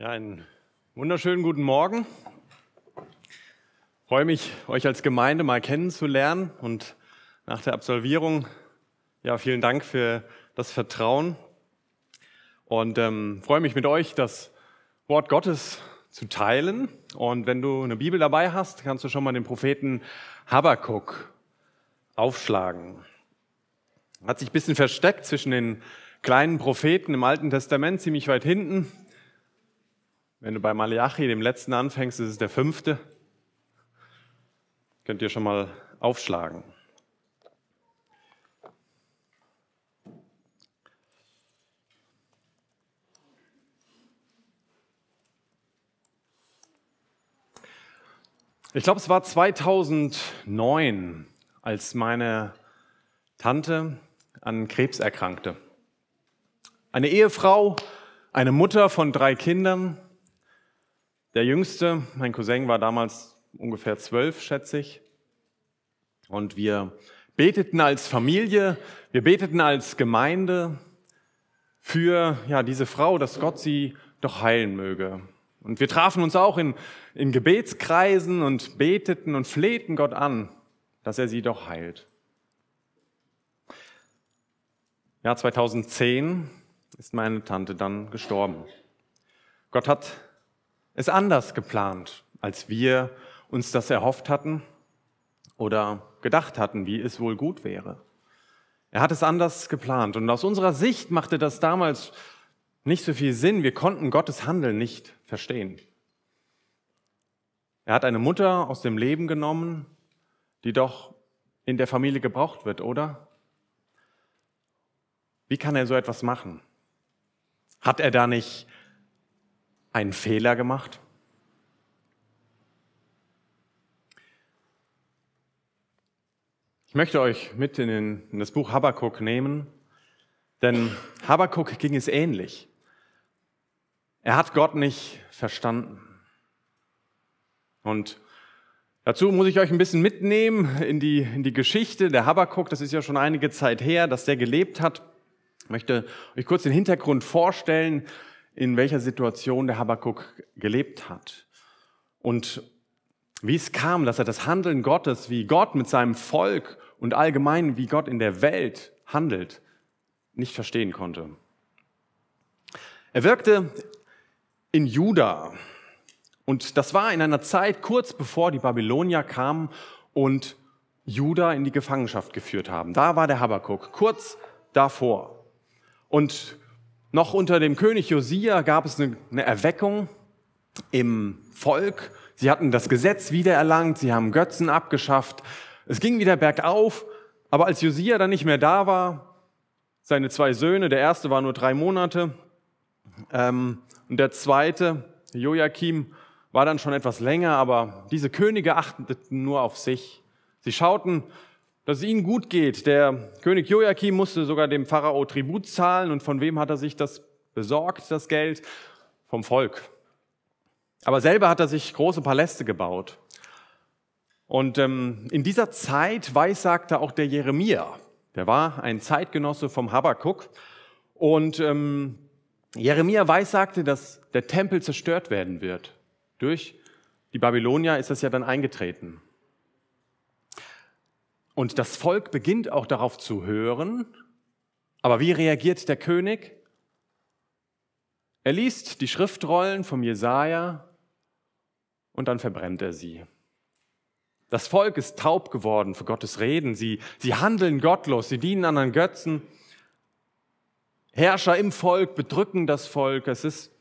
Ja, einen wunderschönen guten Morgen. Ich freue mich, euch als Gemeinde mal kennenzulernen und nach der Absolvierung, ja, vielen Dank für das Vertrauen und ähm, freue mich mit euch, das Wort Gottes zu teilen. Und wenn du eine Bibel dabei hast, kannst du schon mal den Propheten Habakkuk aufschlagen. Hat sich ein bisschen versteckt zwischen den kleinen Propheten im Alten Testament, ziemlich weit hinten. Wenn du bei Malachi, dem letzten, anfängst, ist es der fünfte. Könnt ihr schon mal aufschlagen. Ich glaube, es war 2009, als meine Tante an Krebs erkrankte. Eine Ehefrau, eine Mutter von drei Kindern, der Jüngste, mein Cousin, war damals ungefähr zwölf, schätze ich. Und wir beteten als Familie, wir beteten als Gemeinde für ja, diese Frau, dass Gott sie doch heilen möge. Und wir trafen uns auch in, in Gebetskreisen und beteten und flehten Gott an, dass er sie doch heilt. Ja, 2010 ist meine Tante dann gestorben. Gott hat es anders geplant, als wir uns das erhofft hatten oder gedacht hatten, wie es wohl gut wäre. Er hat es anders geplant und aus unserer Sicht machte das damals nicht so viel Sinn. Wir konnten Gottes Handeln nicht verstehen. Er hat eine Mutter aus dem Leben genommen, die doch in der Familie gebraucht wird, oder? Wie kann er so etwas machen? Hat er da nicht einen Fehler gemacht? Ich möchte euch mit in, den, in das Buch Habakkuk nehmen, denn Habakkuk ging es ähnlich. Er hat Gott nicht verstanden. Und dazu muss ich euch ein bisschen mitnehmen in die, in die Geschichte. Der Habakkuk, das ist ja schon einige Zeit her, dass der gelebt hat. Ich möchte euch kurz den Hintergrund vorstellen in welcher Situation der Habakkuk gelebt hat. Und wie es kam, dass er das Handeln Gottes, wie Gott mit seinem Volk und allgemein wie Gott in der Welt handelt, nicht verstehen konnte. Er wirkte in Juda und das war in einer Zeit kurz bevor die Babylonier kamen und Juda in die Gefangenschaft geführt haben. Da war der Habakkuk, kurz davor. Und noch unter dem König Josia gab es eine, Erweckung im Volk. Sie hatten das Gesetz wiedererlangt, sie haben Götzen abgeschafft. Es ging wieder bergauf, aber als Josia dann nicht mehr da war, seine zwei Söhne, der erste war nur drei Monate ähm, und der zweite, Joachim, war dann schon etwas länger, aber diese Könige achteten nur auf sich. Sie schauten, dass es ihnen gut geht. Der König Joachim musste sogar dem Pharao Tribut zahlen. Und von wem hat er sich das besorgt, das Geld? Vom Volk. Aber selber hat er sich große Paläste gebaut. Und ähm, in dieser Zeit weissagte auch der Jeremia. Der war ein Zeitgenosse vom Habakkuk. Und ähm, Jeremia weissagte, dass der Tempel zerstört werden wird. Durch die Babylonier ist das ja dann eingetreten. Und das Volk beginnt auch darauf zu hören. Aber wie reagiert der König? Er liest die Schriftrollen vom Jesaja und dann verbrennt er sie. Das Volk ist taub geworden für Gottes Reden. Sie, sie handeln gottlos, sie dienen anderen Götzen. Herrscher im Volk bedrücken das Volk. Es ist,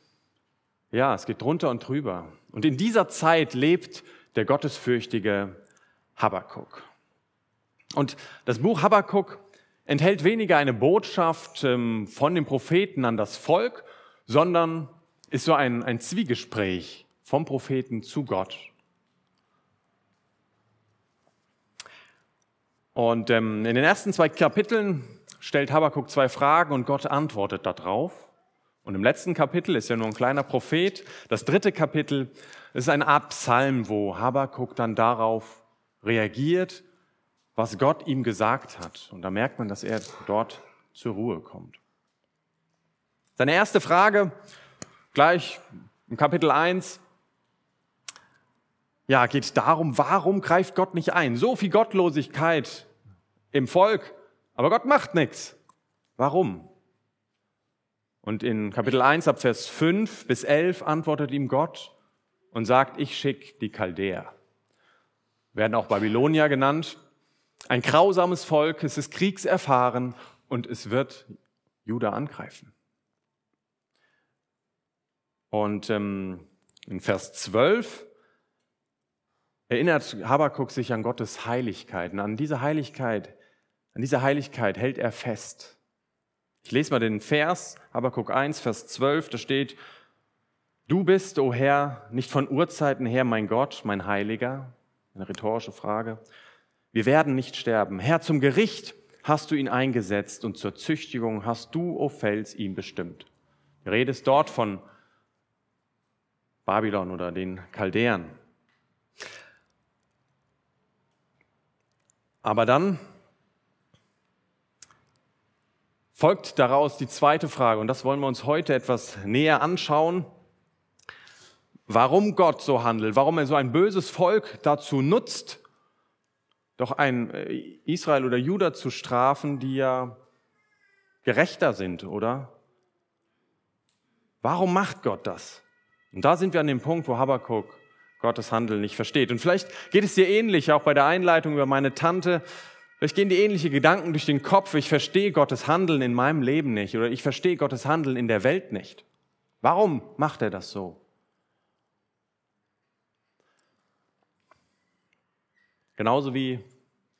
ja, es geht drunter und drüber. Und in dieser Zeit lebt der gottesfürchtige Habakkuk. Und das Buch Habakkuk enthält weniger eine Botschaft ähm, von dem Propheten an das Volk, sondern ist so ein, ein Zwiegespräch vom Propheten zu Gott. Und ähm, in den ersten zwei Kapiteln stellt Habakkuk zwei Fragen und Gott antwortet darauf. Und im letzten Kapitel ist ja nur ein kleiner Prophet. Das dritte Kapitel ist eine Art Psalm, wo Habakkuk dann darauf reagiert was Gott ihm gesagt hat. Und da merkt man, dass er dort zur Ruhe kommt. Seine erste Frage, gleich Im Kapitel 1 ja, geht darum, warum greift Gott nicht ein? So viel Gottlosigkeit im Volk, aber Gott macht nichts. Warum? Und in Kapitel 1 ab Vers 5 bis 11 antwortet ihm Gott und sagt, ich schicke die Chaldäer. Werden auch Babylonier genannt. Ein grausames Volk, es ist kriegserfahren und es wird Juda angreifen. Und ähm, in Vers 12 erinnert Habakuk sich an Gottes Heiligkeit. Und an diese Heiligkeit, an dieser Heiligkeit hält er fest. Ich lese mal den Vers, Habakuk 1, Vers 12, da steht, Du bist, o oh Herr, nicht von Urzeiten her mein Gott, mein Heiliger. Eine rhetorische Frage. Wir werden nicht sterben. Herr, zum Gericht hast du ihn eingesetzt und zur Züchtigung hast du, o Fels, ihn bestimmt. Die Rede ist dort von Babylon oder den Chaldäern. Aber dann folgt daraus die zweite Frage, und das wollen wir uns heute etwas näher anschauen. Warum Gott so handelt, warum er so ein böses Volk dazu nutzt, doch ein äh, Israel oder Juda zu strafen, die ja gerechter sind, oder? Warum macht Gott das? Und da sind wir an dem Punkt, wo Habakkuk Gottes Handeln nicht versteht. Und vielleicht geht es dir ähnlich, auch bei der Einleitung über meine Tante. Vielleicht gehen dir ähnliche Gedanken durch den Kopf. Ich verstehe Gottes Handeln in meinem Leben nicht oder ich verstehe Gottes Handeln in der Welt nicht. Warum macht er das so? Genauso wie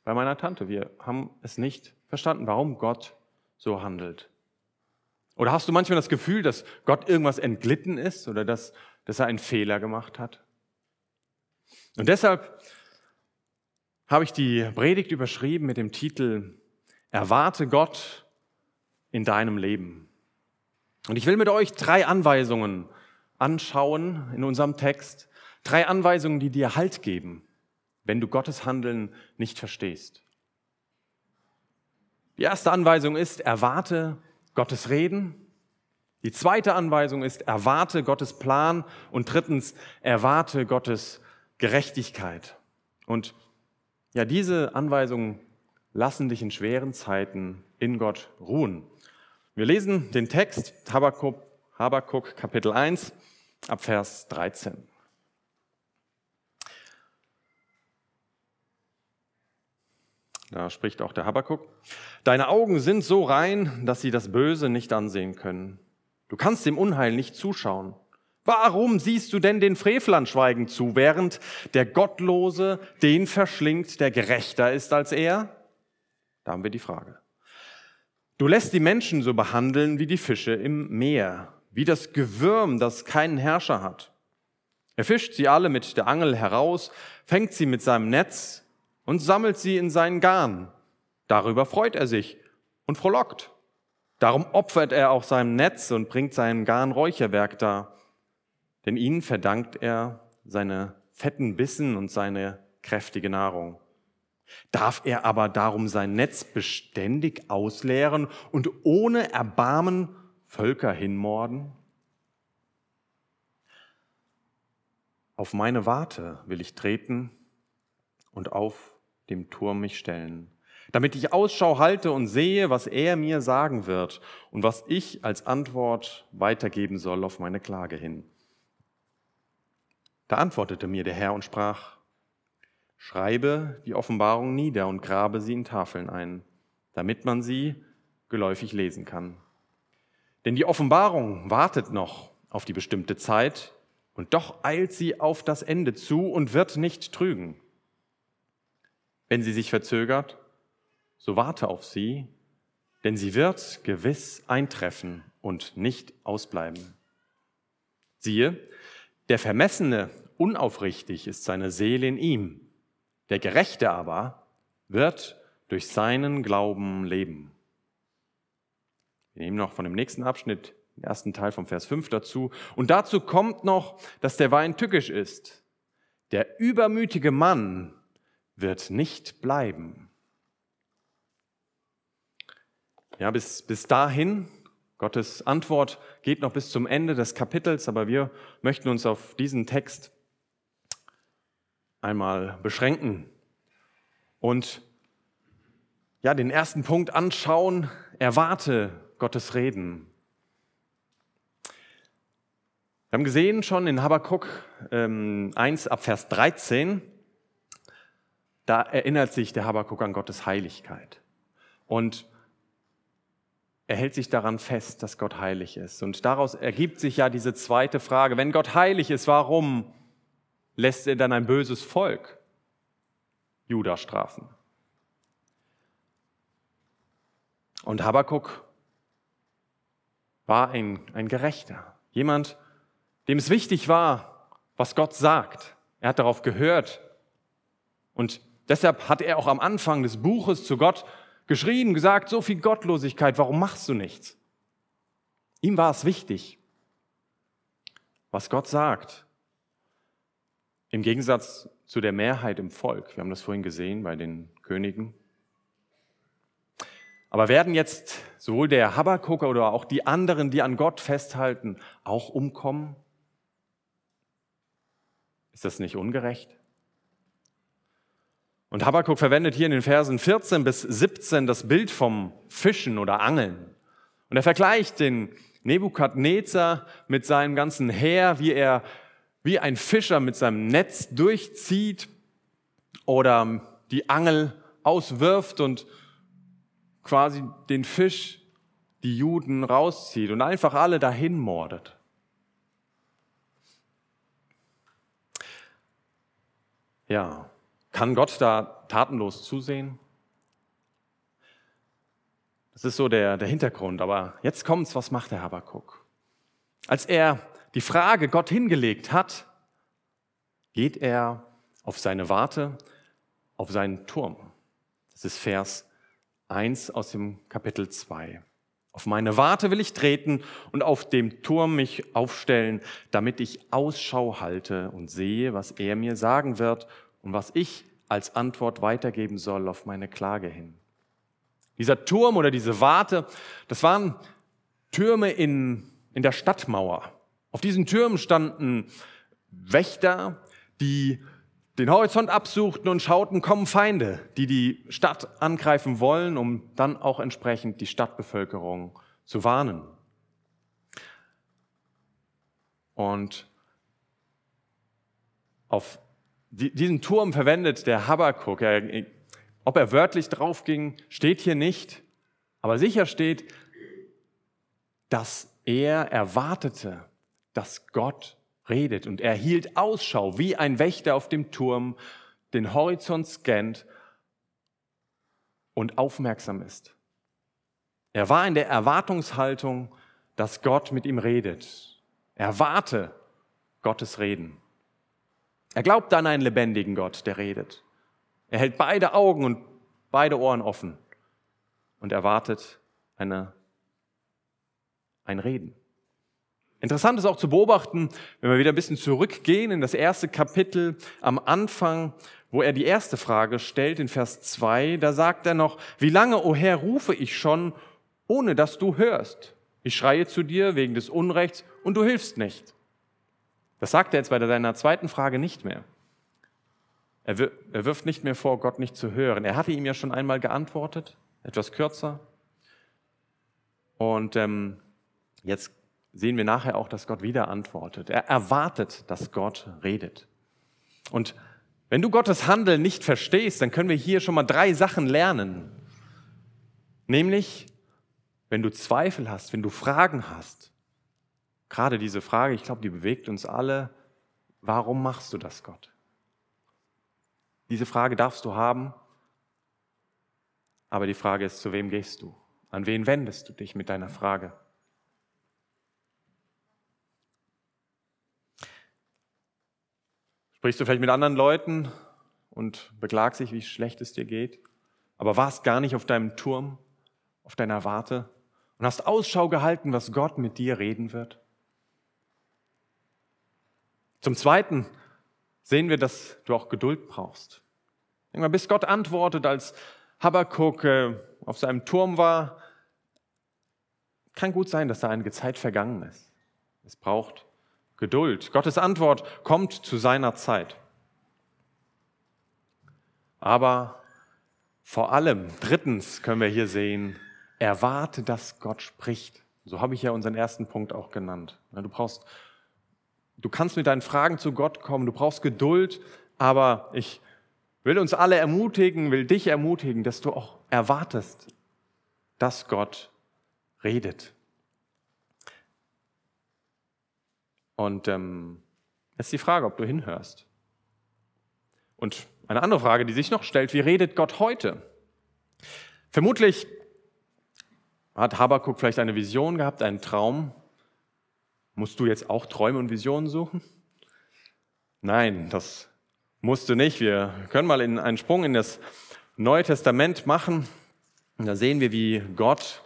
bei meiner Tante. Wir haben es nicht verstanden, warum Gott so handelt. Oder hast du manchmal das Gefühl, dass Gott irgendwas entglitten ist oder dass, dass er einen Fehler gemacht hat? Und deshalb habe ich die Predigt überschrieben mit dem Titel Erwarte Gott in deinem Leben. Und ich will mit euch drei Anweisungen anschauen in unserem Text. Drei Anweisungen, die dir Halt geben wenn du Gottes Handeln nicht verstehst. Die erste Anweisung ist, erwarte Gottes Reden. Die zweite Anweisung ist, erwarte Gottes Plan. Und drittens, erwarte Gottes Gerechtigkeit. Und ja, diese Anweisungen lassen dich in schweren Zeiten in Gott ruhen. Wir lesen den Text Habakuk, Habakuk Kapitel 1 ab Vers 13. Da spricht auch der Habakuk. Deine Augen sind so rein, dass sie das Böse nicht ansehen können. Du kannst dem Unheil nicht zuschauen. Warum siehst du denn den Frevlern schweigend zu, während der Gottlose den verschlingt, der gerechter ist als er? Da haben wir die Frage. Du lässt die Menschen so behandeln wie die Fische im Meer, wie das Gewürm, das keinen Herrscher hat. Er fischt sie alle mit der Angel heraus, fängt sie mit seinem Netz und sammelt sie in seinen Garn. Darüber freut er sich und frohlockt. Darum opfert er auch seinem Netz und bringt seinem Garn Räucherwerk dar. Denn ihnen verdankt er seine fetten Bissen und seine kräftige Nahrung. Darf er aber darum sein Netz beständig ausleeren und ohne Erbarmen Völker hinmorden? Auf meine Warte will ich treten und auf dem Turm mich stellen, damit ich Ausschau halte und sehe, was er mir sagen wird und was ich als Antwort weitergeben soll auf meine Klage hin. Da antwortete mir der Herr und sprach, Schreibe die Offenbarung nieder und grabe sie in Tafeln ein, damit man sie geläufig lesen kann. Denn die Offenbarung wartet noch auf die bestimmte Zeit, und doch eilt sie auf das Ende zu und wird nicht trügen. Wenn sie sich verzögert, so warte auf sie, denn sie wird gewiss eintreffen und nicht ausbleiben. Siehe, der Vermessene unaufrichtig ist seine Seele in ihm, der Gerechte aber wird durch seinen Glauben leben. Wir nehmen noch von dem nächsten Abschnitt den ersten Teil vom Vers 5 dazu. Und dazu kommt noch, dass der Wein tückisch ist. Der übermütige Mann wird nicht bleiben. Ja, bis, bis dahin Gottes Antwort geht noch bis zum Ende des Kapitels, aber wir möchten uns auf diesen Text einmal beschränken und ja, den ersten Punkt anschauen, erwarte Gottes Reden. Wir haben gesehen schon in Habakkuk ähm, 1 ab Vers 13, da erinnert sich der Habakkuk an Gottes Heiligkeit. Und er hält sich daran fest, dass Gott heilig ist. Und daraus ergibt sich ja diese zweite Frage, wenn Gott heilig ist, warum lässt er dann ein böses Volk Juda strafen? Und Habakkuk war ein, ein Gerechter, jemand, dem es wichtig war, was Gott sagt. Er hat darauf gehört. Und deshalb hat er auch am Anfang des Buches zu Gott geschrien, gesagt, so viel Gottlosigkeit, warum machst du nichts? Ihm war es wichtig, was Gott sagt. Im Gegensatz zu der Mehrheit im Volk. Wir haben das vorhin gesehen bei den Königen. Aber werden jetzt sowohl der Habakkuk oder auch die anderen, die an Gott festhalten, auch umkommen? Ist das nicht ungerecht? Und Habakkuk verwendet hier in den Versen 14 bis 17 das Bild vom Fischen oder Angeln. Und er vergleicht den Nebukadnezar mit seinem ganzen Heer, wie er wie ein Fischer mit seinem Netz durchzieht oder die Angel auswirft und quasi den Fisch, die Juden rauszieht und einfach alle dahin mordet. Ja, kann Gott da tatenlos zusehen? Das ist so der, der Hintergrund. Aber jetzt kommt's, was macht der Habakuk? Als er die Frage Gott hingelegt hat, geht er auf seine Warte, auf seinen Turm. Das ist Vers 1 aus dem Kapitel 2. Auf meine Warte will ich treten und auf dem Turm mich aufstellen, damit ich Ausschau halte und sehe, was er mir sagen wird und was ich als Antwort weitergeben soll auf meine Klage hin. Dieser Turm oder diese Warte, das waren Türme in, in der Stadtmauer. Auf diesen Türmen standen Wächter, die den Horizont absuchten und schauten, kommen Feinde, die die Stadt angreifen wollen, um dann auch entsprechend die Stadtbevölkerung zu warnen. Und auf diesen Turm verwendet der Habakkuk. Er, ob er wörtlich drauf ging, steht hier nicht, aber sicher steht, dass er erwartete, dass Gott redet. Und er hielt Ausschau wie ein Wächter auf dem Turm, den Horizont scannt und aufmerksam ist. Er war in der Erwartungshaltung, dass Gott mit ihm redet. Er warte Gottes Reden. Er glaubt an einen lebendigen Gott, der redet. Er hält beide Augen und beide Ohren offen und erwartet eine, ein Reden. Interessant ist auch zu beobachten, wenn wir wieder ein bisschen zurückgehen in das erste Kapitel am Anfang, wo er die erste Frage stellt in Vers 2, da sagt er noch, wie lange, o oh Herr, rufe ich schon, ohne dass du hörst? Ich schreie zu dir wegen des Unrechts und du hilfst nicht. Das sagt er jetzt bei seiner zweiten Frage nicht mehr. Er wirft nicht mehr vor, Gott nicht zu hören. Er hatte ihm ja schon einmal geantwortet, etwas kürzer. Und ähm, jetzt sehen wir nachher auch, dass Gott wieder antwortet. Er erwartet, dass Gott redet. Und wenn du Gottes Handeln nicht verstehst, dann können wir hier schon mal drei Sachen lernen. Nämlich, wenn du Zweifel hast, wenn du Fragen hast, gerade diese Frage, ich glaube, die bewegt uns alle, warum machst du das, Gott? Diese Frage darfst du haben, aber die Frage ist, zu wem gehst du? An wen wendest du dich mit deiner Frage? Sprichst du vielleicht mit anderen Leuten und beklagst dich, wie schlecht es dir geht, aber warst gar nicht auf deinem Turm, auf deiner Warte und hast Ausschau gehalten, was Gott mit dir reden wird? Zum Zweiten sehen wir, dass du auch Geduld brauchst. Irgendwann bis Gott antwortet, als Habakkuk äh, auf seinem Turm war, Kann gut sein, dass da einige Zeit vergangen ist. Es braucht Geduld. Gottes Antwort kommt zu seiner Zeit. Aber vor allem, drittens können wir hier sehen, erwarte, dass Gott spricht. So habe ich ja unseren ersten Punkt auch genannt. Du brauchst, du kannst mit deinen Fragen zu Gott kommen, du brauchst Geduld, aber ich will uns alle ermutigen, will dich ermutigen, dass du auch erwartest, dass Gott redet. Und ähm, ist die Frage, ob du hinhörst. Und eine andere Frage, die sich noch stellt, wie redet Gott heute? Vermutlich hat Habakuk vielleicht eine Vision gehabt, einen Traum. Musst du jetzt auch Träume und Visionen suchen? Nein, das musst du nicht. Wir können mal einen Sprung in das Neue Testament machen. Und da sehen wir, wie Gott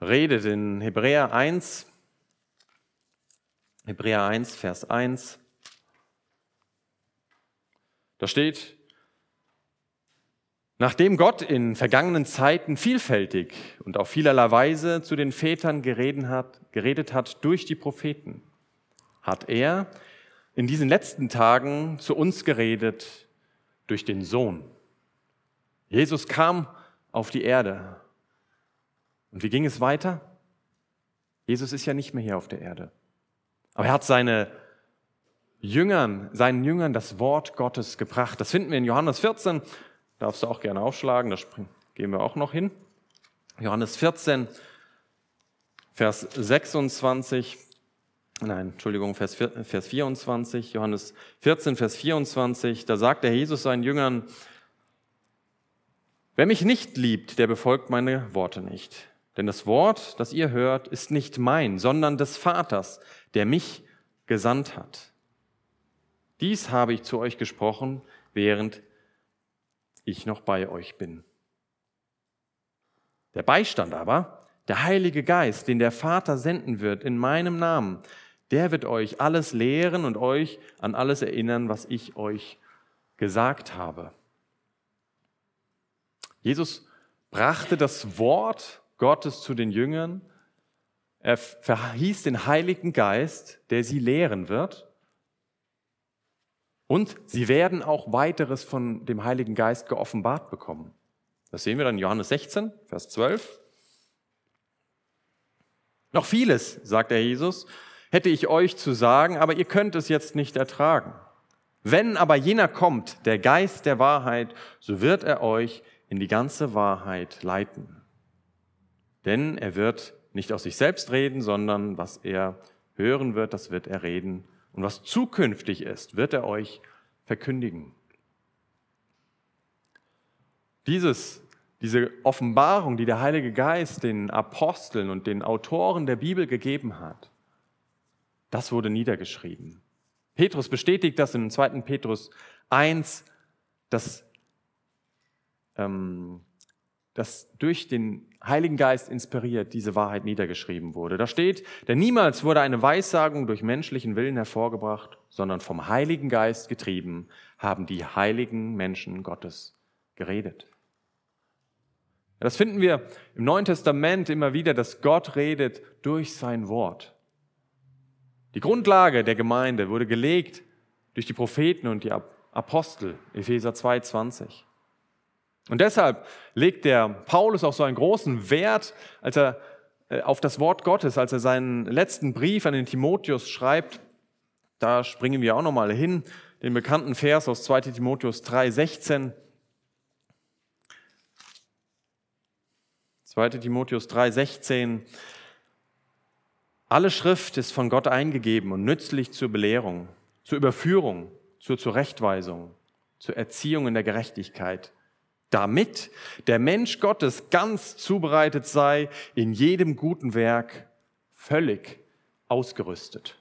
redet in Hebräer 1. Hebräer 1, Vers 1. Da steht, nachdem Gott in vergangenen Zeiten vielfältig und auf vielerlei Weise zu den Vätern geredet hat, geredet hat durch die Propheten, hat er in diesen letzten Tagen zu uns geredet durch den Sohn. Jesus kam auf die Erde. Und wie ging es weiter? Jesus ist ja nicht mehr hier auf der Erde. Aber er hat seine Jüngern, seinen Jüngern das Wort Gottes gebracht. Das finden wir in Johannes 14. Darfst du auch gerne aufschlagen, da gehen wir auch noch hin. Johannes 14, Vers 26. Nein, Entschuldigung, Vers, Vers 24. Johannes 14, Vers 24. Da sagt der Jesus seinen Jüngern, Wer mich nicht liebt, der befolgt meine Worte nicht. Denn das Wort, das ihr hört, ist nicht mein, sondern des Vaters, der mich gesandt hat. Dies habe ich zu euch gesprochen, während ich noch bei euch bin. Der Beistand aber, der Heilige Geist, den der Vater senden wird in meinem Namen, der wird euch alles lehren und euch an alles erinnern, was ich euch gesagt habe. Jesus brachte das Wort Gottes zu den Jüngern. Er verhieß den Heiligen Geist, der sie lehren wird. Und sie werden auch weiteres von dem Heiligen Geist geoffenbart bekommen. Das sehen wir dann in Johannes 16, Vers 12. Noch vieles, sagt der Jesus, hätte ich euch zu sagen, aber ihr könnt es jetzt nicht ertragen. Wenn aber jener kommt, der Geist der Wahrheit, so wird er euch in die ganze Wahrheit leiten. Denn er wird nicht aus sich selbst reden, sondern was er hören wird, das wird er reden und was zukünftig ist, wird er euch verkündigen. Dieses, diese Offenbarung, die der Heilige Geist den Aposteln und den Autoren der Bibel gegeben hat, das wurde niedergeschrieben. Petrus bestätigt das in 2. Petrus 1, dass, ähm, dass durch den Heiligen Geist inspiriert diese Wahrheit niedergeschrieben wurde. Da steht, denn niemals wurde eine Weissagung durch menschlichen Willen hervorgebracht, sondern vom Heiligen Geist getrieben haben die heiligen Menschen Gottes geredet. Das finden wir im Neuen Testament immer wieder, dass Gott redet durch sein Wort. Die Grundlage der Gemeinde wurde gelegt durch die Propheten und die Apostel, Epheser 2,20. Und deshalb legt der Paulus auch so einen großen Wert als er, äh, auf das Wort Gottes, als er seinen letzten Brief an den Timotheus schreibt. Da springen wir auch nochmal hin, den bekannten Vers aus 2 Timotheus 3,16. 2 Timotheus 3,16. Alle Schrift ist von Gott eingegeben und nützlich zur Belehrung, zur Überführung, zur Zurechtweisung, zur Erziehung in der Gerechtigkeit damit der Mensch Gottes ganz zubereitet sei, in jedem guten Werk völlig ausgerüstet.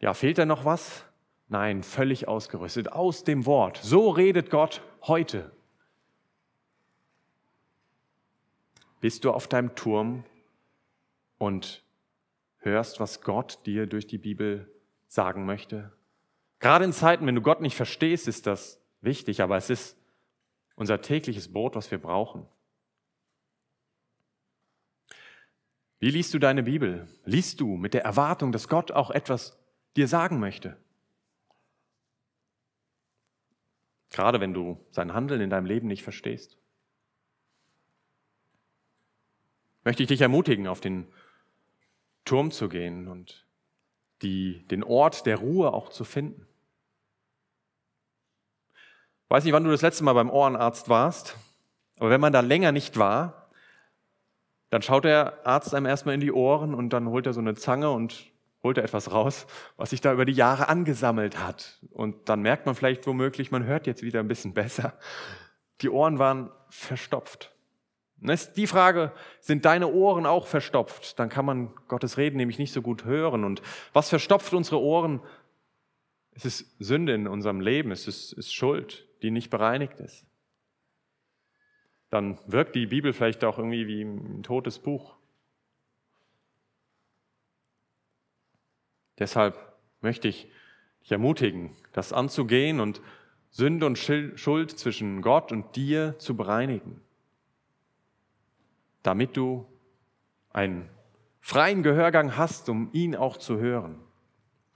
Ja, fehlt da noch was? Nein, völlig ausgerüstet aus dem Wort. So redet Gott heute. Bist du auf deinem Turm und hörst, was Gott dir durch die Bibel sagen möchte? Gerade in Zeiten, wenn du Gott nicht verstehst, ist das wichtig, aber es ist unser tägliches Brot, was wir brauchen. Wie liest du deine Bibel? Liest du mit der Erwartung, dass Gott auch etwas dir sagen möchte? Gerade wenn du sein Handeln in deinem Leben nicht verstehst. Möchte ich dich ermutigen, auf den Turm zu gehen und die, den Ort der Ruhe auch zu finden. Weiß nicht, wann du das letzte Mal beim Ohrenarzt warst, aber wenn man da länger nicht war, dann schaut der Arzt einem erstmal in die Ohren und dann holt er so eine Zange und holt er etwas raus, was sich da über die Jahre angesammelt hat. Und dann merkt man vielleicht womöglich, man hört jetzt wieder ein bisschen besser. Die Ohren waren verstopft. Die Frage, sind deine Ohren auch verstopft? Dann kann man Gottes Reden nämlich nicht so gut hören. Und was verstopft unsere Ohren? Es ist Sünde in unserem Leben, es ist, ist Schuld, die nicht bereinigt ist. Dann wirkt die Bibel vielleicht auch irgendwie wie ein totes Buch. Deshalb möchte ich dich ermutigen, das anzugehen und Sünde und Schuld zwischen Gott und dir zu bereinigen, damit du einen freien Gehörgang hast, um ihn auch zu hören.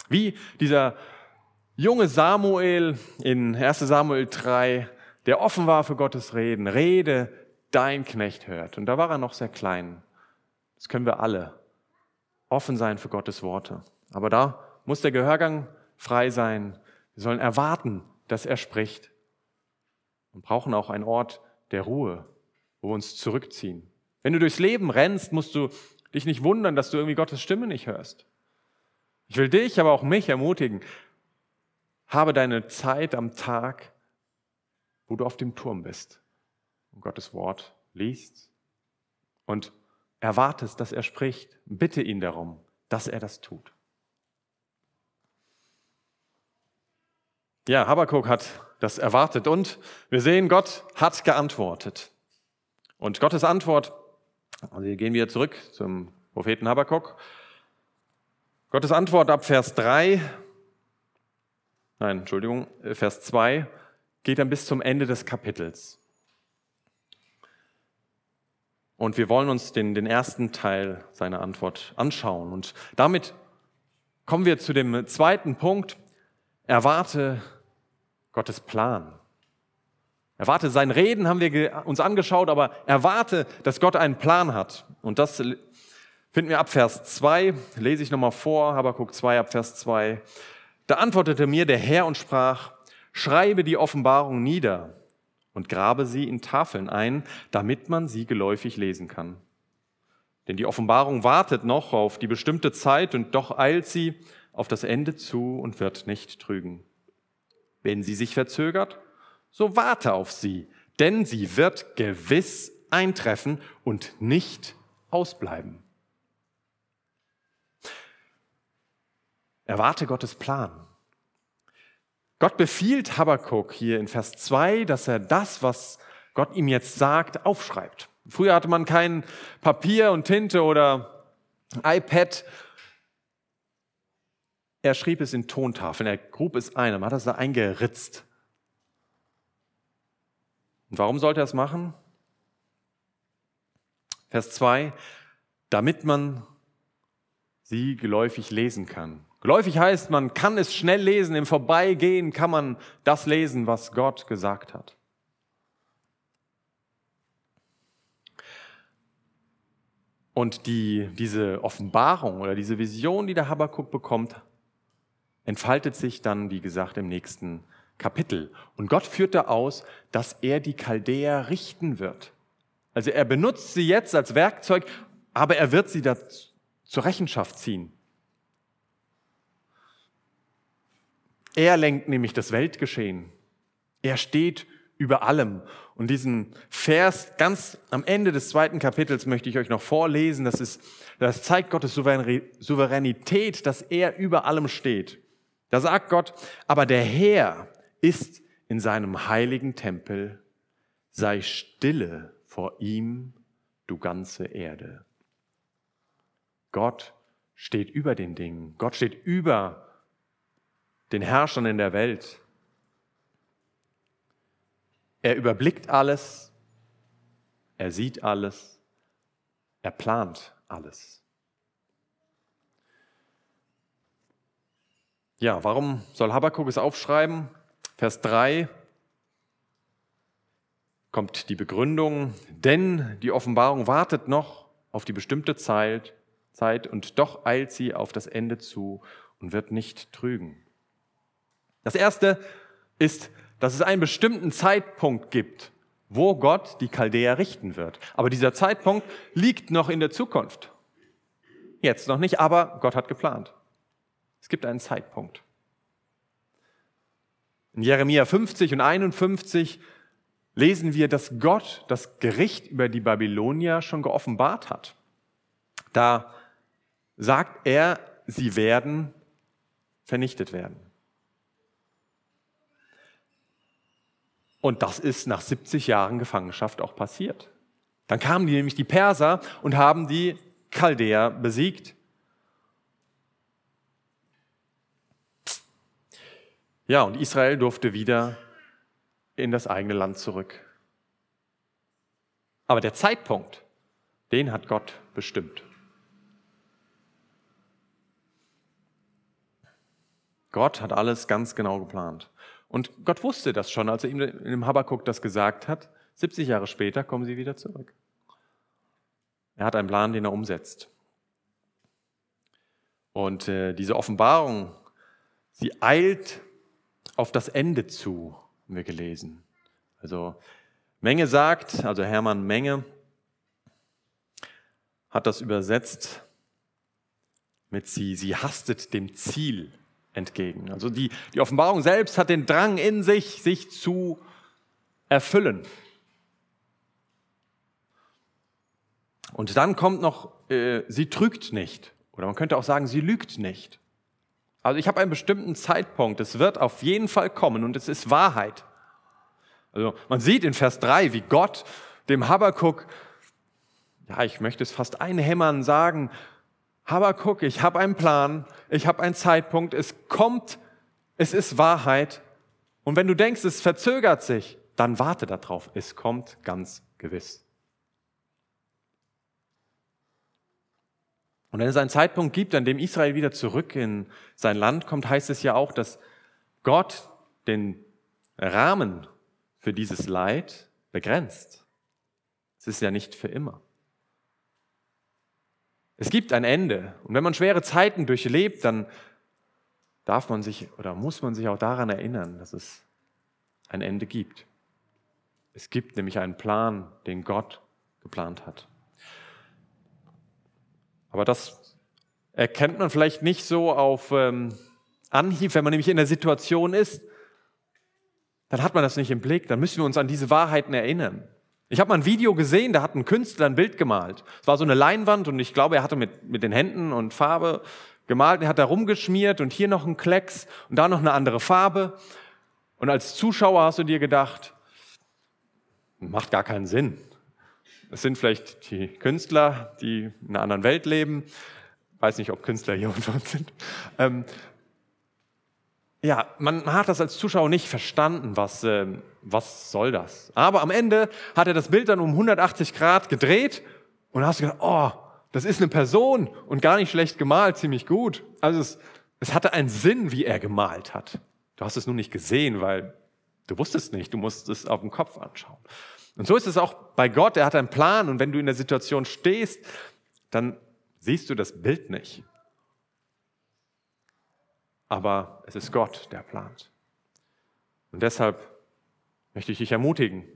Wie dieser junge Samuel in 1 Samuel 3, der offen war für Gottes Reden, Rede, dein Knecht hört. Und da war er noch sehr klein. Das können wir alle. Offen sein für Gottes Worte. Aber da muss der Gehörgang frei sein. Wir sollen erwarten, dass er spricht. Und brauchen auch einen Ort der Ruhe, wo wir uns zurückziehen. Wenn du durchs Leben rennst, musst du dich nicht wundern, dass du irgendwie Gottes Stimme nicht hörst. Ich will dich, aber auch mich ermutigen. Habe deine Zeit am Tag, wo du auf dem Turm bist und Gottes Wort liest und erwartest, dass er spricht. Bitte ihn darum, dass er das tut. Ja, Habakkuk hat das erwartet und wir sehen, Gott hat geantwortet. Und Gottes Antwort, also wir gehen wieder zurück zum Propheten Habakkuk. Gottes Antwort ab Vers 3, nein, Entschuldigung, Vers 2, geht dann bis zum Ende des Kapitels. Und wir wollen uns den, den ersten Teil seiner Antwort anschauen. Und damit kommen wir zu dem zweiten Punkt. Erwarte Gottes Plan. Erwarte sein Reden, haben wir uns angeschaut, aber erwarte, dass Gott einen Plan hat. Und das finden wir ab Vers 2, lese ich nochmal vor, Habakkuk 2 ab Vers 2. Da antwortete mir der Herr und sprach, schreibe die Offenbarung nieder und grabe sie in Tafeln ein, damit man sie geläufig lesen kann. Denn die Offenbarung wartet noch auf die bestimmte Zeit und doch eilt sie auf das Ende zu und wird nicht trügen. Wenn sie sich verzögert, so warte auf sie, denn sie wird gewiss eintreffen und nicht ausbleiben. Erwarte Gottes Plan. Gott befiehlt Habakkuk hier in Vers 2, dass er das, was Gott ihm jetzt sagt, aufschreibt. Früher hatte man kein Papier und Tinte oder iPad er schrieb es in Tontafeln, er grub es ein, er hat es da eingeritzt. Und warum sollte er es machen? Vers 2, damit man sie geläufig lesen kann. Geläufig heißt, man kann es schnell lesen, im Vorbeigehen kann man das lesen, was Gott gesagt hat. Und die, diese Offenbarung oder diese Vision, die der Habakkuk bekommt, entfaltet sich dann, wie gesagt, im nächsten Kapitel. Und Gott führt da aus, dass er die Chaldäer richten wird. Also er benutzt sie jetzt als Werkzeug, aber er wird sie da zur Rechenschaft ziehen. Er lenkt nämlich das Weltgeschehen. Er steht über allem. Und diesen Vers ganz am Ende des zweiten Kapitels möchte ich euch noch vorlesen. Das, ist, das zeigt Gottes Souveränität, dass er über allem steht. Da sagt Gott, aber der Herr ist in seinem heiligen Tempel, sei stille vor ihm, du ganze Erde. Gott steht über den Dingen. Gott steht über den Herrschern in der Welt. Er überblickt alles, er sieht alles, er plant alles. Ja, warum soll Habakkuk es aufschreiben? Vers 3 kommt die Begründung, denn die Offenbarung wartet noch auf die bestimmte Zeit, Zeit und doch eilt sie auf das Ende zu und wird nicht trügen. Das erste ist, dass es einen bestimmten Zeitpunkt gibt, wo Gott die Chaldäer richten wird. Aber dieser Zeitpunkt liegt noch in der Zukunft. Jetzt noch nicht, aber Gott hat geplant. Es gibt einen Zeitpunkt. In Jeremia 50 und 51 lesen wir, dass Gott das Gericht über die Babylonier schon geoffenbart hat. Da sagt er, sie werden vernichtet werden. Und das ist nach 70 Jahren Gefangenschaft auch passiert. Dann kamen die nämlich die Perser und haben die Chaldäer besiegt. Ja, und Israel durfte wieder in das eigene Land zurück. Aber der Zeitpunkt, den hat Gott bestimmt. Gott hat alles ganz genau geplant. Und Gott wusste das schon, als er ihm in dem Habakkuk das gesagt hat. 70 Jahre später kommen sie wieder zurück. Er hat einen Plan, den er umsetzt. Und äh, diese Offenbarung, sie eilt auf das Ende zu, haben wir gelesen. Also Menge sagt, also Hermann Menge hat das übersetzt mit sie, sie hastet dem Ziel entgegen. Also die, die Offenbarung selbst hat den Drang in sich, sich zu erfüllen. Und dann kommt noch, äh, sie trügt nicht. Oder man könnte auch sagen, sie lügt nicht. Also ich habe einen bestimmten Zeitpunkt. Es wird auf jeden Fall kommen und es ist Wahrheit. Also man sieht in Vers 3, wie Gott dem Habakuk, ja, ich möchte es fast einhämmern, sagen, Habakuk, ich habe einen Plan, ich habe einen Zeitpunkt, es kommt, es ist Wahrheit. Und wenn du denkst, es verzögert sich, dann warte darauf, es kommt ganz gewiss. Und wenn es einen Zeitpunkt gibt, an dem Israel wieder zurück in sein Land kommt, heißt es ja auch, dass Gott den Rahmen für dieses Leid begrenzt. Es ist ja nicht für immer. Es gibt ein Ende. Und wenn man schwere Zeiten durchlebt, dann darf man sich oder muss man sich auch daran erinnern, dass es ein Ende gibt. Es gibt nämlich einen Plan, den Gott geplant hat. Aber das erkennt man vielleicht nicht so auf ähm, Anhieb, wenn man nämlich in der Situation ist, dann hat man das nicht im Blick, dann müssen wir uns an diese Wahrheiten erinnern. Ich habe mal ein Video gesehen, da hat ein Künstler ein Bild gemalt. Es war so eine Leinwand und ich glaube, er hatte mit, mit den Händen und Farbe gemalt. Er hat da rumgeschmiert und hier noch ein Klecks und da noch eine andere Farbe. Und als Zuschauer hast du dir gedacht, macht gar keinen Sinn. Es sind vielleicht die Künstler, die in einer anderen Welt leben. Weiß nicht, ob Künstler hier unter uns sind. Ähm, ja, man hat das als Zuschauer nicht verstanden, was, äh, was soll das. Aber am Ende hat er das Bild dann um 180 Grad gedreht und hast gedacht, oh, das ist eine Person und gar nicht schlecht gemalt, ziemlich gut. Also es, es hatte einen Sinn, wie er gemalt hat. Du hast es nur nicht gesehen, weil du wusstest nicht, du musst es auf dem Kopf anschauen. Und so ist es auch bei Gott, er hat einen Plan und wenn du in der Situation stehst, dann siehst du das Bild nicht aber es ist Gott, der plant. Und deshalb möchte ich dich ermutigen,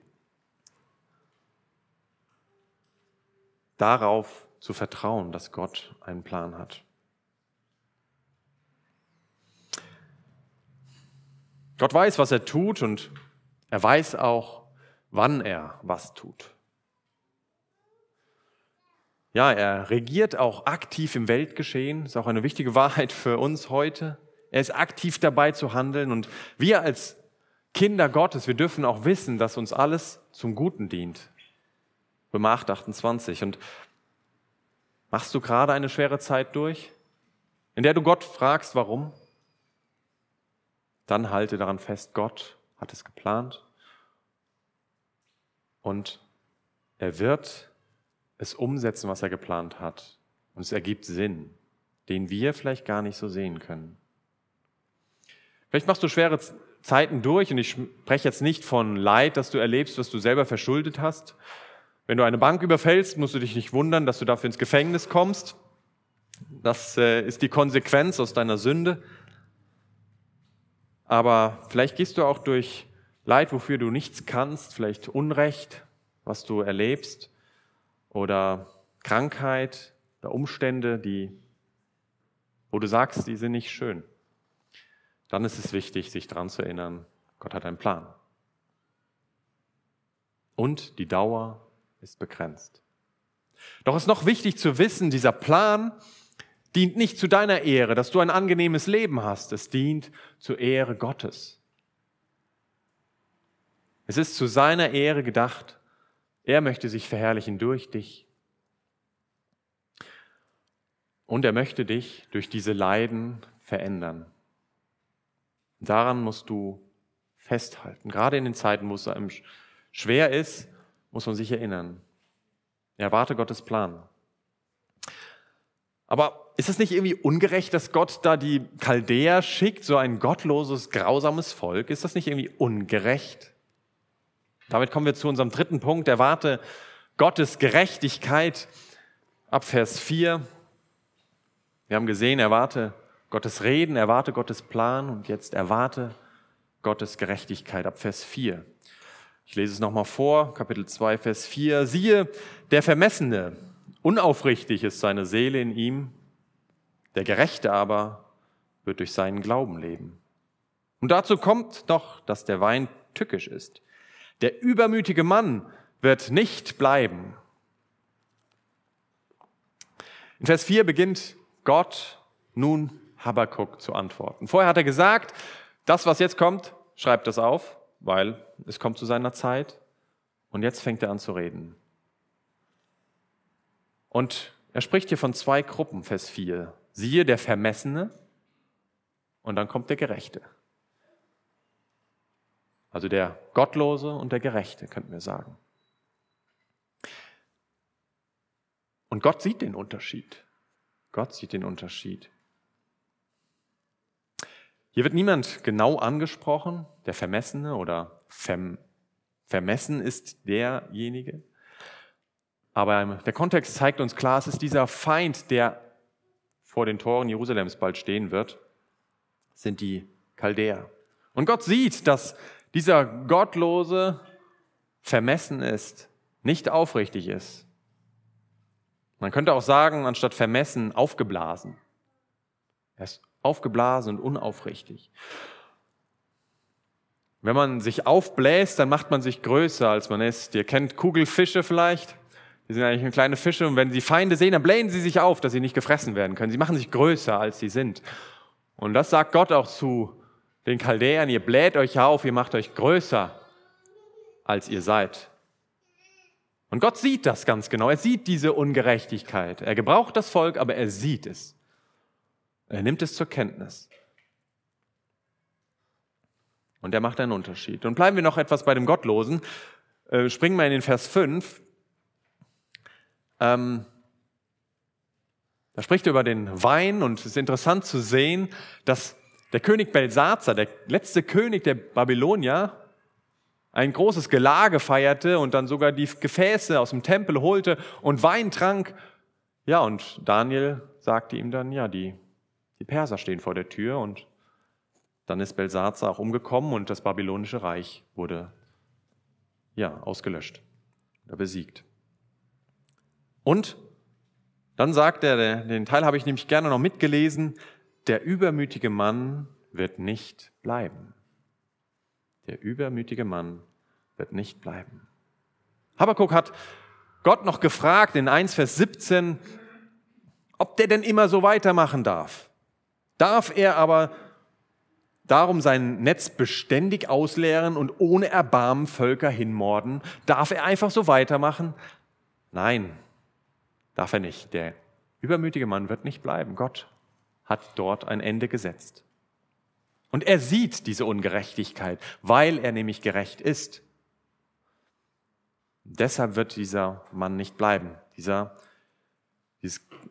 darauf zu vertrauen, dass Gott einen Plan hat. Gott weiß, was er tut und er weiß auch, wann er was tut. Ja, er regiert auch aktiv im Weltgeschehen, ist auch eine wichtige Wahrheit für uns heute. Er ist aktiv dabei zu handeln und wir als Kinder Gottes, wir dürfen auch wissen, dass uns alles zum Guten dient. Römer 8, 28. Und machst du gerade eine schwere Zeit durch, in der du Gott fragst, warum? Dann halte daran fest, Gott hat es geplant und er wird es umsetzen, was er geplant hat. Und es ergibt Sinn, den wir vielleicht gar nicht so sehen können. Vielleicht machst du schwere Zeiten durch und ich spreche jetzt nicht von Leid, das du erlebst, was du selber verschuldet hast. Wenn du eine Bank überfällst, musst du dich nicht wundern, dass du dafür ins Gefängnis kommst. Das äh, ist die Konsequenz aus deiner Sünde. Aber vielleicht gehst du auch durch Leid, wofür du nichts kannst, vielleicht Unrecht, was du erlebst, oder Krankheit oder Umstände, die, wo du sagst, die sind nicht schön. Dann ist es wichtig, sich daran zu erinnern, Gott hat einen Plan. Und die Dauer ist begrenzt. Doch es ist noch wichtig zu wissen, dieser Plan dient nicht zu deiner Ehre, dass du ein angenehmes Leben hast. Es dient zur Ehre Gottes. Es ist zu seiner Ehre gedacht. Er möchte sich verherrlichen durch dich. Und er möchte dich durch diese Leiden verändern. Daran musst du festhalten. Gerade in den Zeiten, wo es einem schwer ist, muss man sich erinnern. Erwarte Gottes Plan. Aber ist es nicht irgendwie ungerecht, dass Gott da die Chaldäer schickt, so ein gottloses, grausames Volk? Ist das nicht irgendwie ungerecht? Damit kommen wir zu unserem dritten Punkt. Erwarte Gottes Gerechtigkeit ab Vers 4. Wir haben gesehen, erwarte Gottes Reden, erwarte Gottes Plan und jetzt erwarte Gottes Gerechtigkeit ab Vers 4. Ich lese es nochmal vor, Kapitel 2, Vers 4. Siehe, der Vermessene, unaufrichtig ist seine Seele in ihm, der Gerechte aber wird durch seinen Glauben leben. Und dazu kommt noch, dass der Wein tückisch ist. Der übermütige Mann wird nicht bleiben. In Vers 4 beginnt Gott nun Habakkuk zu antworten. Vorher hat er gesagt, das, was jetzt kommt, schreibt das auf, weil es kommt zu seiner Zeit. Und jetzt fängt er an zu reden. Und er spricht hier von zwei Gruppen, Vers 4. Siehe der Vermessene und dann kommt der Gerechte. Also der Gottlose und der Gerechte, könnten wir sagen. Und Gott sieht den Unterschied. Gott sieht den Unterschied. Hier wird niemand genau angesprochen, der Vermessene oder Verm Vermessen ist derjenige. Aber der Kontext zeigt uns klar, es ist dieser Feind, der vor den Toren Jerusalems bald stehen wird, sind die Chaldäer. Und Gott sieht, dass dieser Gottlose vermessen ist, nicht aufrichtig ist. Man könnte auch sagen, anstatt vermessen, aufgeblasen. Er ist aufgeblasen und unaufrichtig. Wenn man sich aufbläst, dann macht man sich größer, als man ist. Ihr kennt Kugelfische vielleicht. Die sind eigentlich kleine Fische und wenn sie Feinde sehen, dann blähen sie sich auf, dass sie nicht gefressen werden können. Sie machen sich größer, als sie sind. Und das sagt Gott auch zu den Chaldäern, ihr bläht euch auf, ihr macht euch größer, als ihr seid. Und Gott sieht das ganz genau. Er sieht diese Ungerechtigkeit. Er gebraucht das Volk, aber er sieht es. Er nimmt es zur Kenntnis. Und er macht einen Unterschied. Und bleiben wir noch etwas bei dem Gottlosen. Äh, springen wir in den Vers 5. Ähm, da spricht er über den Wein und es ist interessant zu sehen, dass der König Belsazar, der letzte König der Babylonier, ein großes Gelage feierte und dann sogar die Gefäße aus dem Tempel holte und Wein trank. Ja, und Daniel sagte ihm dann, ja, die, die Perser stehen vor der Tür und dann ist Belsazar auch umgekommen und das babylonische Reich wurde, ja, ausgelöscht oder besiegt. Und dann sagt er, den Teil habe ich nämlich gerne noch mitgelesen, der übermütige Mann wird nicht bleiben. Der übermütige Mann wird nicht bleiben. Habakkuk hat Gott noch gefragt in 1 Vers 17, ob der denn immer so weitermachen darf. Darf er aber darum sein Netz beständig ausleeren und ohne Erbarmen Völker hinmorden? Darf er einfach so weitermachen? Nein, darf er nicht. Der übermütige Mann wird nicht bleiben. Gott hat dort ein Ende gesetzt. Und er sieht diese Ungerechtigkeit, weil er nämlich gerecht ist. Deshalb wird dieser Mann nicht bleiben. Dieser,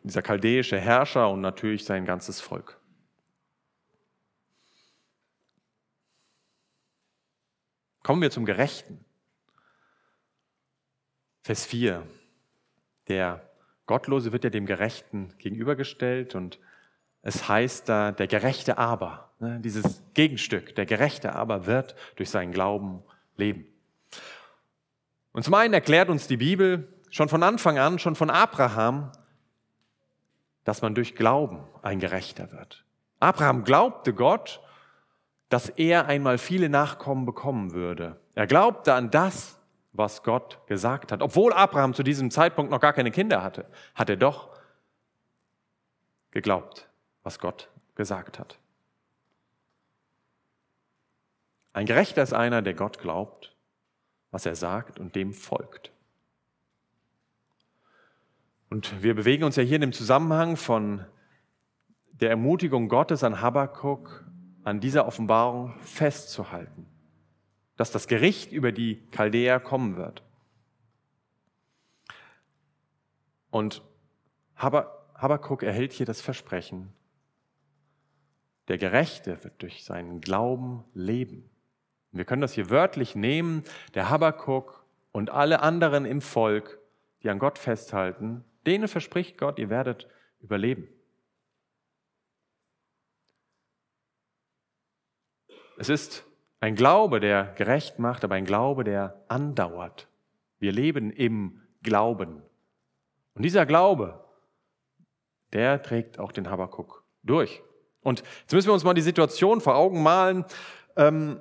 dieser chaldäische Herrscher und natürlich sein ganzes Volk. Kommen wir zum Gerechten. Vers 4. Der Gottlose wird ja dem Gerechten gegenübergestellt und es heißt da, der Gerechte aber, ne, dieses Gegenstück, der Gerechte aber wird durch seinen Glauben leben. Und zum einen erklärt uns die Bibel schon von Anfang an, schon von Abraham, dass man durch Glauben ein Gerechter wird. Abraham glaubte Gott, dass er einmal viele Nachkommen bekommen würde. Er glaubte an das, was Gott gesagt hat. Obwohl Abraham zu diesem Zeitpunkt noch gar keine Kinder hatte, hat er doch geglaubt was Gott gesagt hat. Ein Gerechter ist einer, der Gott glaubt, was er sagt und dem folgt. Und wir bewegen uns ja hier in dem Zusammenhang von der Ermutigung Gottes an Habakkuk, an dieser Offenbarung festzuhalten, dass das Gericht über die Chaldäer kommen wird. Und Habakkuk erhält hier das Versprechen, der Gerechte wird durch seinen Glauben leben. Wir können das hier wörtlich nehmen. Der Habakkuk und alle anderen im Volk, die an Gott festhalten, denen verspricht Gott, ihr werdet überleben. Es ist ein Glaube, der gerecht macht, aber ein Glaube, der andauert. Wir leben im Glauben. Und dieser Glaube, der trägt auch den Habakkuk durch. Und jetzt müssen wir uns mal die Situation vor Augen malen. Ähm,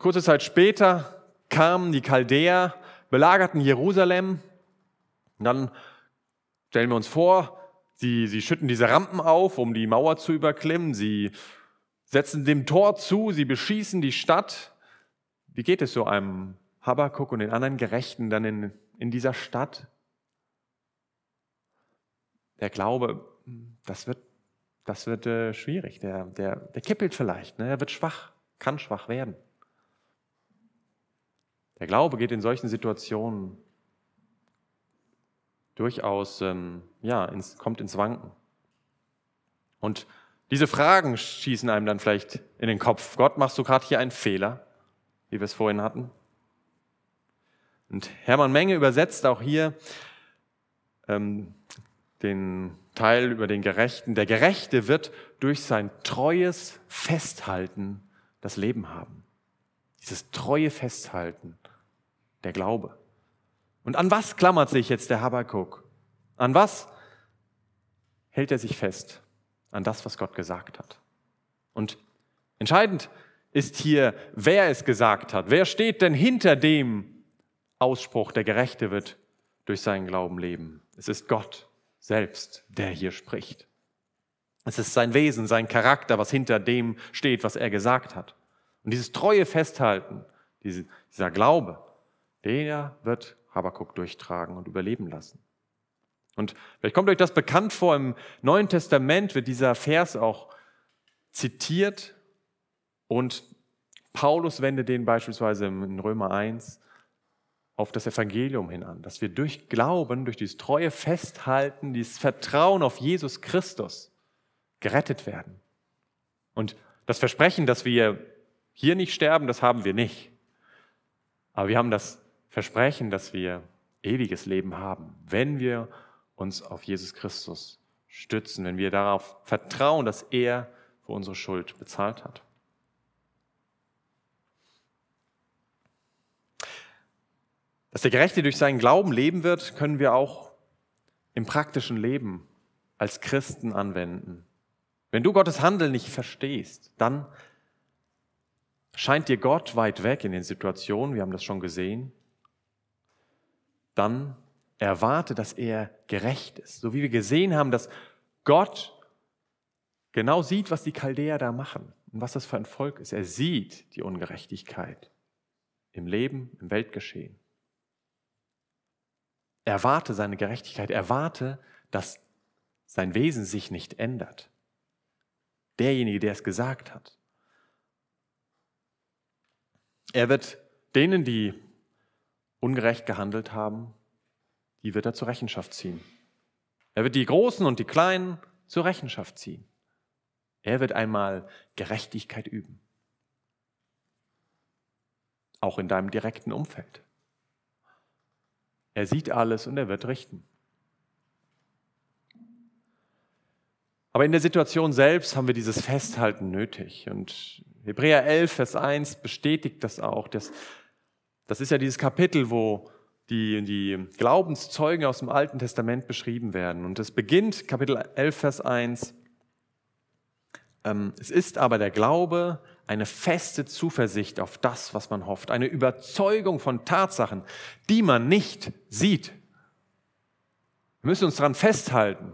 kurze Zeit später kamen die Chaldäer, belagerten Jerusalem. Und dann stellen wir uns vor, sie, sie schütten diese Rampen auf, um die Mauer zu überklimmen. Sie setzen dem Tor zu, sie beschießen die Stadt. Wie geht es so einem Habakuk und den anderen Gerechten dann in, in dieser Stadt? Der Glaube, das wird das wird äh, schwierig. Der, der, der kippelt vielleicht, ne? er wird schwach, kann schwach werden. Der Glaube geht in solchen Situationen durchaus, ähm, ja, ins, kommt ins Wanken. Und diese Fragen schießen einem dann vielleicht in den Kopf. Gott, machst du gerade hier einen Fehler, wie wir es vorhin hatten? Und Hermann Menge übersetzt auch hier ähm, den Teil über den Gerechten. Der Gerechte wird durch sein treues Festhalten das Leben haben. Dieses treue Festhalten, der Glaube. Und an was klammert sich jetzt der Habakkuk? An was hält er sich fest? An das, was Gott gesagt hat. Und entscheidend ist hier, wer es gesagt hat. Wer steht denn hinter dem Ausspruch, der Gerechte wird durch seinen Glauben leben? Es ist Gott selbst, der hier spricht. Es ist sein Wesen, sein Charakter, was hinter dem steht, was er gesagt hat. Und dieses treue Festhalten, dieser Glaube, der wird Habakkuk durchtragen und überleben lassen. Und vielleicht kommt euch das bekannt vor, im Neuen Testament wird dieser Vers auch zitiert und Paulus wendet den beispielsweise in Römer 1 auf das Evangelium hin an, dass wir durch Glauben, durch dieses treue Festhalten, dieses Vertrauen auf Jesus Christus gerettet werden. Und das Versprechen, dass wir hier nicht sterben, das haben wir nicht. Aber wir haben das Versprechen, dass wir ewiges Leben haben, wenn wir uns auf Jesus Christus stützen, wenn wir darauf vertrauen, dass er für unsere Schuld bezahlt hat. Dass der Gerechte durch seinen Glauben leben wird, können wir auch im praktischen Leben als Christen anwenden. Wenn du Gottes Handeln nicht verstehst, dann scheint dir Gott weit weg in den Situationen, wir haben das schon gesehen, dann erwarte, dass er gerecht ist. So wie wir gesehen haben, dass Gott genau sieht, was die Chaldäer da machen und was das für ein Volk ist. Er sieht die Ungerechtigkeit im Leben, im Weltgeschehen. Erwarte seine Gerechtigkeit, erwarte, dass sein Wesen sich nicht ändert. Derjenige, der es gesagt hat. Er wird denen, die ungerecht gehandelt haben, die wird er zur Rechenschaft ziehen. Er wird die Großen und die Kleinen zur Rechenschaft ziehen. Er wird einmal Gerechtigkeit üben. Auch in deinem direkten Umfeld. Er sieht alles und er wird richten. Aber in der Situation selbst haben wir dieses Festhalten nötig. Und Hebräer 11, Vers 1 bestätigt das auch. Das, das ist ja dieses Kapitel, wo die, die Glaubenszeugen aus dem Alten Testament beschrieben werden. Und es beginnt, Kapitel 11, Vers 1, ähm, es ist aber der Glaube eine feste Zuversicht auf das, was man hofft, eine Überzeugung von Tatsachen, die man nicht sieht. Wir müssen uns daran festhalten,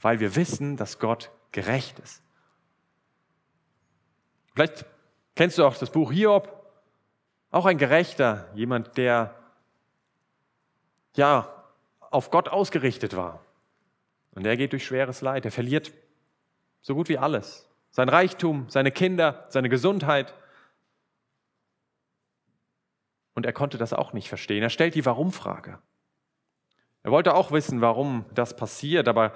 weil wir wissen, dass Gott gerecht ist. Vielleicht kennst du auch das Buch Hiob, auch ein Gerechter, jemand, der ja auf Gott ausgerichtet war. Und er geht durch schweres Leid, er verliert so gut wie alles. Sein Reichtum, seine Kinder, seine Gesundheit. Und er konnte das auch nicht verstehen. Er stellt die Warum-Frage. Er wollte auch wissen, warum das passiert, aber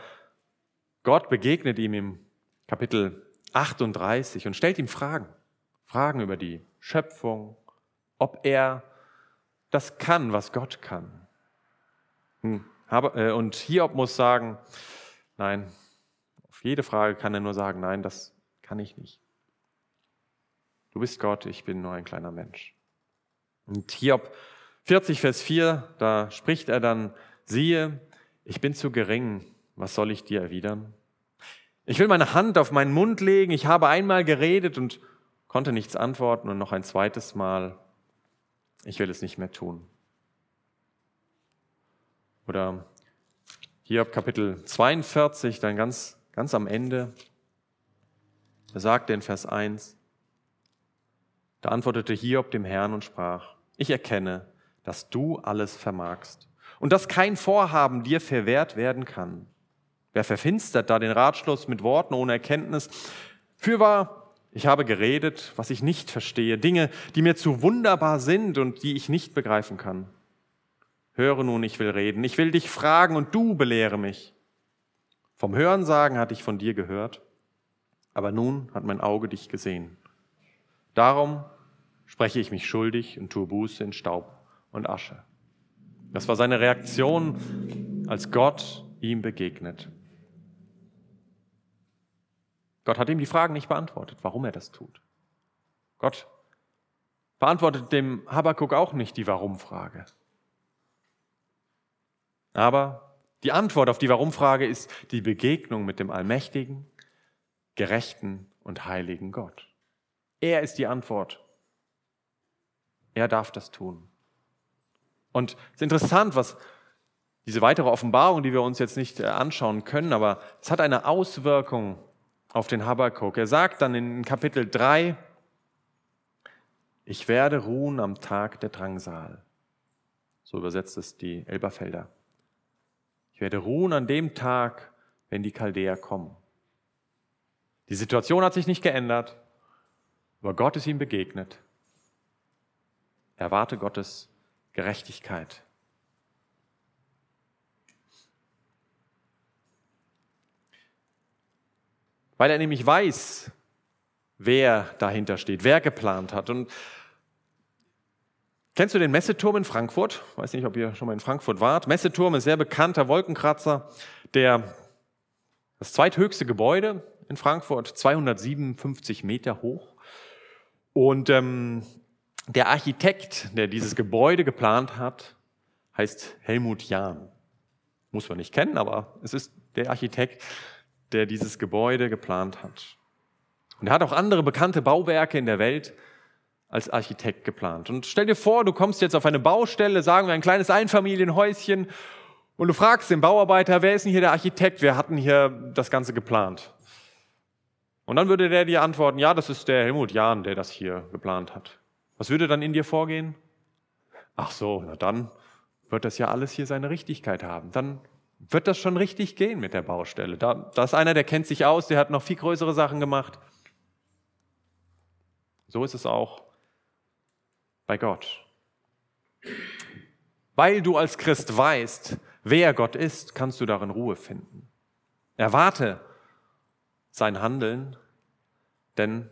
Gott begegnet ihm im Kapitel 38 und stellt ihm Fragen. Fragen über die Schöpfung, ob er das kann, was Gott kann. Hm, äh, und Hiob muss sagen, nein, auf jede Frage kann er nur sagen, nein, das kann ich nicht. Du bist Gott, ich bin nur ein kleiner Mensch. Und Hiob 40, Vers 4, da spricht er dann, siehe, ich bin zu gering, was soll ich dir erwidern? Ich will meine Hand auf meinen Mund legen, ich habe einmal geredet und konnte nichts antworten und noch ein zweites Mal, ich will es nicht mehr tun. Oder hier Kapitel 42, dann ganz, ganz am Ende, er in Vers 1, da antwortete Hiob dem Herrn und sprach, ich erkenne, dass du alles vermagst und dass kein Vorhaben dir verwehrt werden kann. Wer verfinstert da den Ratschluss mit Worten ohne Erkenntnis? Fürwahr, ich habe geredet, was ich nicht verstehe, Dinge, die mir zu wunderbar sind und die ich nicht begreifen kann. Höre nun, ich will reden, ich will dich fragen und du belehre mich. Vom Hörensagen hatte ich von dir gehört, aber nun hat mein Auge dich gesehen. Darum spreche ich mich schuldig und tue Buße in Staub und Asche. Das war seine Reaktion, als Gott ihm begegnet. Gott hat ihm die Fragen nicht beantwortet, warum er das tut. Gott beantwortet dem Habakkuk auch nicht die Warum-Frage. Aber die Antwort auf die Warum-Frage ist die Begegnung mit dem allmächtigen, gerechten und heiligen Gott. Er ist die Antwort. Er darf das tun. Und es ist interessant, was diese weitere Offenbarung, die wir uns jetzt nicht äh, anschauen können, aber es hat eine Auswirkung auf den Habakkuk. Er sagt dann in Kapitel 3, ich werde ruhen am Tag der Drangsal. So übersetzt es die Elberfelder. Ich werde ruhen an dem Tag, wenn die Chaldäer kommen. Die Situation hat sich nicht geändert, aber Gott ist ihm begegnet. Erwarte Gottes Gerechtigkeit. Weil er nämlich weiß, wer dahinter steht, wer geplant hat. Und kennst du den Messeturm in Frankfurt? Weiß nicht, ob ihr schon mal in Frankfurt wart. Messeturm ist sehr bekannter Wolkenkratzer, der das zweithöchste Gebäude in Frankfurt, 257 Meter hoch. Und ähm, der Architekt, der dieses Gebäude geplant hat, heißt Helmut Jahn. Muss man nicht kennen, aber es ist der Architekt, der dieses Gebäude geplant hat. Und er hat auch andere bekannte Bauwerke in der Welt als Architekt geplant. Und stell dir vor, du kommst jetzt auf eine Baustelle, sagen wir ein kleines Einfamilienhäuschen, und du fragst den Bauarbeiter, wer ist denn hier der Architekt? Wer hat denn hier das Ganze geplant? Und dann würde der dir antworten, ja, das ist der Helmut Jahn, der das hier geplant hat. Was würde dann in dir vorgehen? Ach so, na dann wird das ja alles hier seine Richtigkeit haben. Dann wird das schon richtig gehen mit der Baustelle. Da, da ist einer, der kennt sich aus, der hat noch viel größere Sachen gemacht. So ist es auch bei Gott. Weil du als Christ weißt, wer Gott ist, kannst du darin Ruhe finden. Erwarte sein Handeln, denn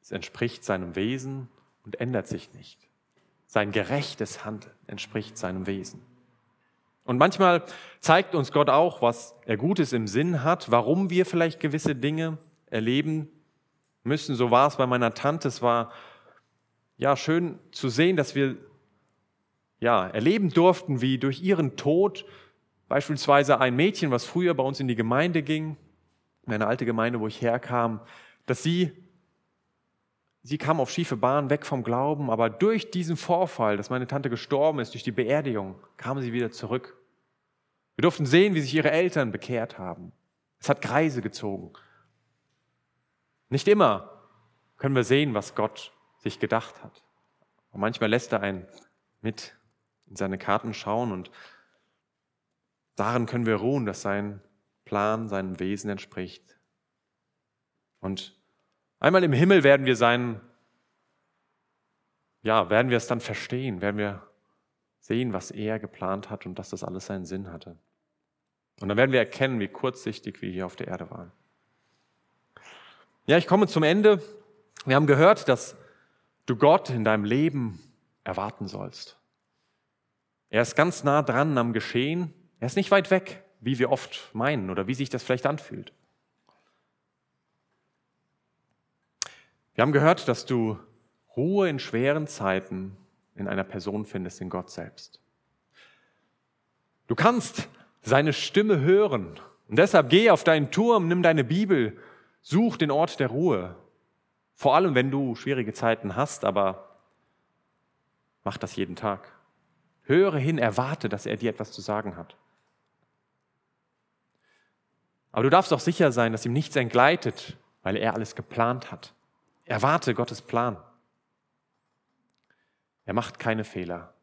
es entspricht seinem Wesen und ändert sich nicht. Sein gerechtes Handeln entspricht seinem Wesen. Und manchmal zeigt uns Gott auch, was er Gutes im Sinn hat, warum wir vielleicht gewisse Dinge erleben müssen. So war es bei meiner Tante. Es war ja schön zu sehen, dass wir ja erleben durften, wie durch ihren Tod beispielsweise ein Mädchen, was früher bei uns in die Gemeinde ging, in eine alte Gemeinde, wo ich herkam, dass sie sie kam auf schiefe Bahn, weg vom Glauben, aber durch diesen Vorfall, dass meine Tante gestorben ist, durch die Beerdigung, kam sie wieder zurück. Wir durften sehen, wie sich ihre Eltern bekehrt haben. Es hat Kreise gezogen. Nicht immer können wir sehen, was Gott sich gedacht hat. Und manchmal lässt er einen mit in seine Karten schauen und darin können wir ruhen, dass sein Plan seinem Wesen entspricht. Und einmal im Himmel werden wir sein, ja, werden wir es dann verstehen, werden wir sehen, was er geplant hat und dass das alles seinen Sinn hatte. Und dann werden wir erkennen, wie kurzsichtig wir hier auf der Erde waren. Ja, ich komme zum Ende. Wir haben gehört, dass du Gott in deinem Leben erwarten sollst. Er ist ganz nah dran am Geschehen. Er ist nicht weit weg, wie wir oft meinen oder wie sich das vielleicht anfühlt. Wir haben gehört, dass du Ruhe in schweren Zeiten in einer Person findest, in Gott selbst. Du kannst seine Stimme hören. Und deshalb geh auf deinen Turm, nimm deine Bibel Such den Ort der Ruhe. Vor allem, wenn du schwierige Zeiten hast, aber mach das jeden Tag. Höre hin, erwarte, dass er dir etwas zu sagen hat. Aber du darfst auch sicher sein, dass ihm nichts entgleitet, weil er alles geplant hat. Erwarte Gottes Plan. Er macht keine Fehler.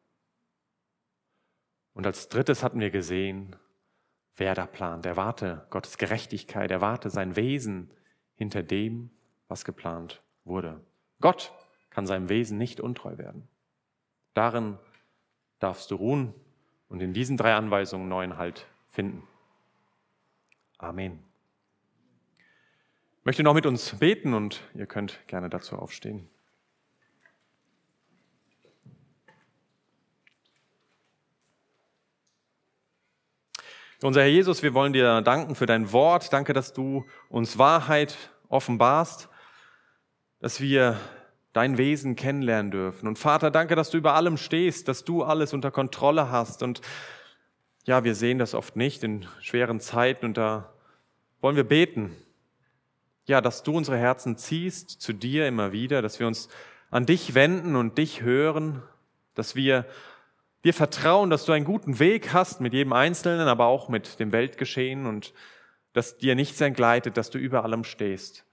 Und als drittes hatten wir gesehen, wer da plant. Erwarte Gottes Gerechtigkeit, erwarte sein Wesen, hinter dem, was geplant wurde. Gott kann seinem Wesen nicht untreu werden. Darin darfst du ruhen und in diesen drei Anweisungen neuen Halt finden. Amen. Ich möchte noch mit uns beten und ihr könnt gerne dazu aufstehen. Unser Herr Jesus, wir wollen dir danken für dein Wort. Danke, dass du uns Wahrheit offenbarst, dass wir dein Wesen kennenlernen dürfen. Und Vater, danke, dass du über allem stehst, dass du alles unter Kontrolle hast. Und ja, wir sehen das oft nicht in schweren Zeiten und da wollen wir beten. Ja, dass du unsere Herzen ziehst zu dir immer wieder, dass wir uns an dich wenden und dich hören, dass wir wir vertrauen, dass du einen guten Weg hast mit jedem Einzelnen, aber auch mit dem Weltgeschehen und dass dir nichts entgleitet, dass du über allem stehst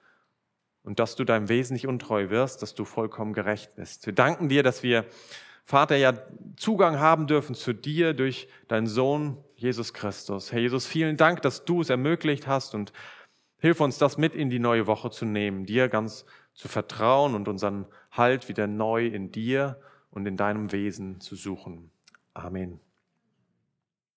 und dass du deinem Wesen nicht untreu wirst, dass du vollkommen gerecht bist. Wir danken dir, dass wir, Vater, ja Zugang haben dürfen zu dir durch deinen Sohn Jesus Christus. Herr Jesus, vielen Dank, dass du es ermöglicht hast und hilf uns, das mit in die neue Woche zu nehmen, dir ganz zu vertrauen und unseren Halt wieder neu in dir und in deinem Wesen zu suchen. Amen.